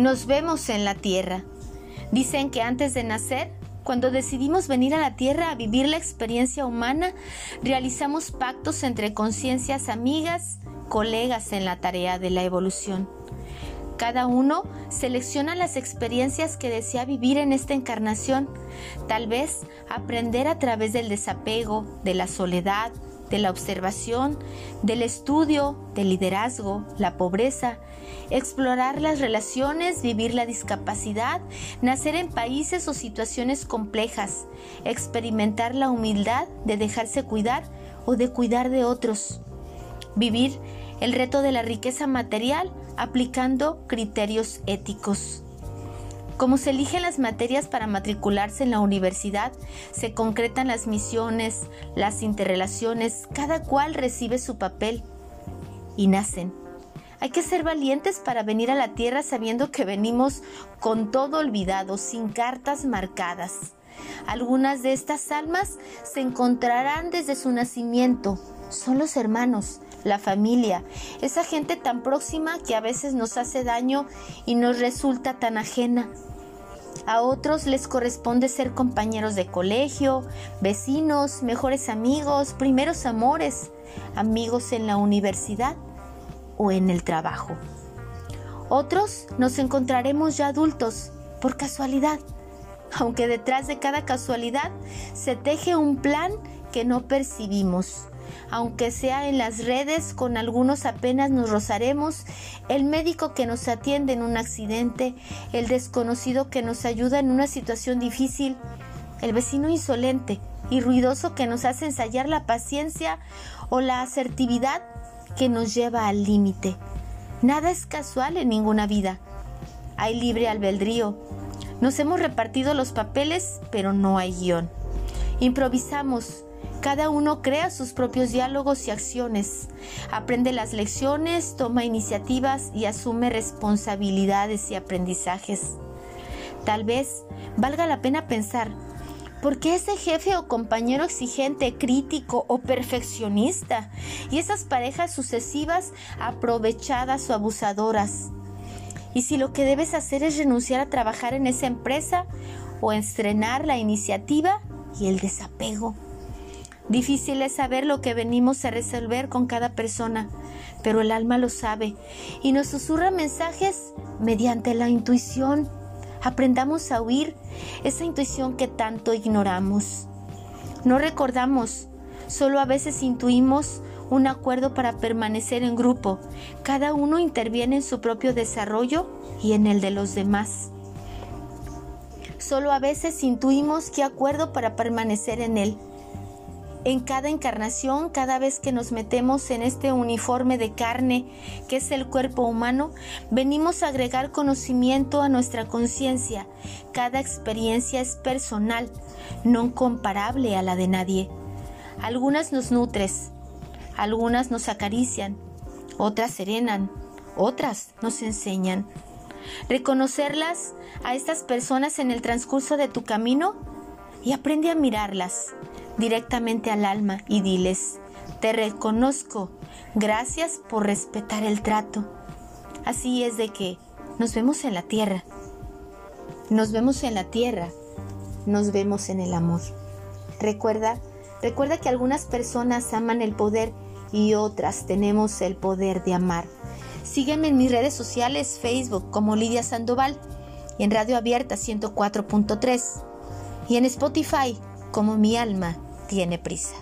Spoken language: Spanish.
Nos vemos en la tierra. Dicen que antes de nacer, cuando decidimos venir a la Tierra a vivir la experiencia humana, realizamos pactos entre conciencias amigas, colegas en la tarea de la evolución. Cada uno selecciona las experiencias que desea vivir en esta encarnación, tal vez aprender a través del desapego, de la soledad, de la observación, del estudio, del liderazgo, la pobreza, explorar las relaciones, vivir la discapacidad, nacer en países o situaciones complejas, experimentar la humildad de dejarse cuidar o de cuidar de otros, vivir el reto de la riqueza material aplicando criterios éticos. Como se eligen las materias para matricularse en la universidad, se concretan las misiones, las interrelaciones, cada cual recibe su papel y nacen. Hay que ser valientes para venir a la tierra sabiendo que venimos con todo olvidado, sin cartas marcadas. Algunas de estas almas se encontrarán desde su nacimiento. Son los hermanos, la familia, esa gente tan próxima que a veces nos hace daño y nos resulta tan ajena. A otros les corresponde ser compañeros de colegio, vecinos, mejores amigos, primeros amores, amigos en la universidad o en el trabajo. Otros nos encontraremos ya adultos, por casualidad, aunque detrás de cada casualidad se teje un plan que no percibimos aunque sea en las redes, con algunos apenas nos rozaremos, el médico que nos atiende en un accidente, el desconocido que nos ayuda en una situación difícil, el vecino insolente y ruidoso que nos hace ensayar la paciencia o la asertividad que nos lleva al límite. Nada es casual en ninguna vida. Hay libre albedrío. Nos hemos repartido los papeles, pero no hay guion. Improvisamos, cada uno crea sus propios diálogos y acciones, aprende las lecciones, toma iniciativas y asume responsabilidades y aprendizajes. Tal vez valga la pena pensar, ¿por qué ese jefe o compañero exigente, crítico o perfeccionista? Y esas parejas sucesivas aprovechadas o abusadoras. Y si lo que debes hacer es renunciar a trabajar en esa empresa o estrenar la iniciativa y el desapego. Difícil es saber lo que venimos a resolver con cada persona, pero el alma lo sabe y nos susurra mensajes mediante la intuición. Aprendamos a oír esa intuición que tanto ignoramos. No recordamos, solo a veces intuimos un acuerdo para permanecer en grupo. Cada uno interviene en su propio desarrollo y en el de los demás. Solo a veces intuimos qué acuerdo para permanecer en él en cada encarnación, cada vez que nos metemos en este uniforme de carne que es el cuerpo humano, venimos a agregar conocimiento a nuestra conciencia. Cada experiencia es personal, no comparable a la de nadie. Algunas nos nutres, algunas nos acarician, otras serenan, otras nos enseñan. Reconocerlas a estas personas en el transcurso de tu camino y aprende a mirarlas directamente al alma y diles, te reconozco, gracias por respetar el trato. Así es de que nos vemos en la tierra, nos vemos en la tierra, nos vemos en el amor. Recuerda, recuerda que algunas personas aman el poder y otras tenemos el poder de amar. Sígueme en mis redes sociales, Facebook como Lidia Sandoval y en Radio Abierta 104.3 y en Spotify como Mi Alma tiene prisa.